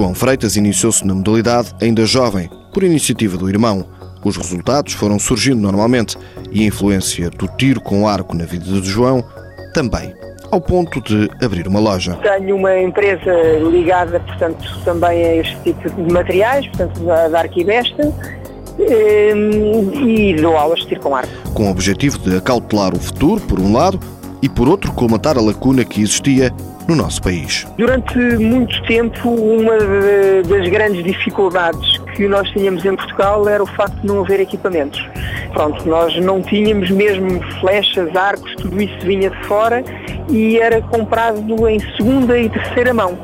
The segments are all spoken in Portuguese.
João Freitas iniciou-se na modalidade ainda jovem, por iniciativa do irmão. Os resultados foram surgindo normalmente e a influência do tiro com arco na vida de João também, ao ponto de abrir uma loja. Tenho uma empresa ligada, portanto, também a este tipo de materiais, portanto, da Arquibesta, e dou aulas de tiro com arco. Com o objetivo de acautelar o futuro, por um lado, e por outro, colmatar a lacuna que existia no nosso país. Durante muito tempo, uma das grandes dificuldades que nós tínhamos em Portugal era o facto de não haver equipamentos. Pronto, nós não tínhamos mesmo flechas, arcos, tudo isso vinha de fora e era comprado em segunda e terceira mão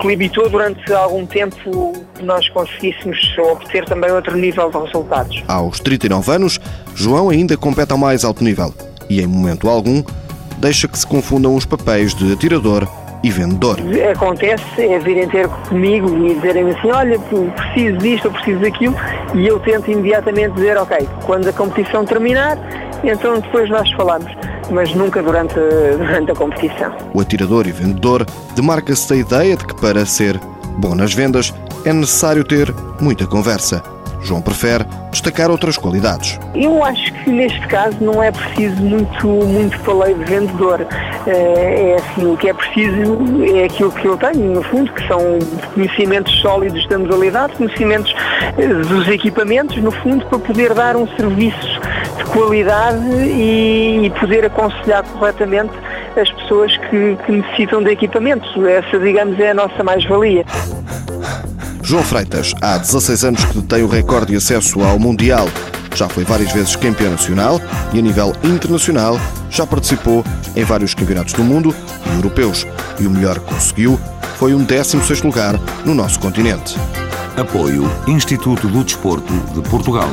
que limitou durante algum tempo que nós conseguíssemos obter também outro nível de resultados. Aos 39 anos, João ainda compete ao mais alto nível e, em momento algum, deixa que se confundam os papéis de atirador e vendedor. Acontece é virem ter comigo e dizerem assim, olha, preciso disto, eu preciso daquilo, e eu tento imediatamente dizer, ok, quando a competição terminar, então depois nós falamos, mas nunca durante, durante a competição. O atirador e vendedor demarca-se da ideia de que para ser bom nas vendas é necessário ter muita conversa João prefere destacar outras qualidades. Eu acho que neste caso não é preciso muito, muito paleio de vendedor. Eh, é assim, o que é preciso é aquilo que eu tenho, no fundo, que são conhecimentos sólidos da modalidade, conhecimentos eh, dos equipamentos, no fundo, para poder dar um serviço de qualidade e, poder aconselhar corretamente as pessoas que, que necessitam de equipamentos. Essa, digamos, é a nossa mais-valia. João Freitas, há 16 anos que detém o recorde de acesso ao Mundial. Já foi várias vezes campeão nacional e, a nível internacional, já participou em vários campeonatos do mundo e europeus. E o melhor que conseguiu foi um 16 lugar no nosso continente. Apoio Instituto do Desporto de Portugal.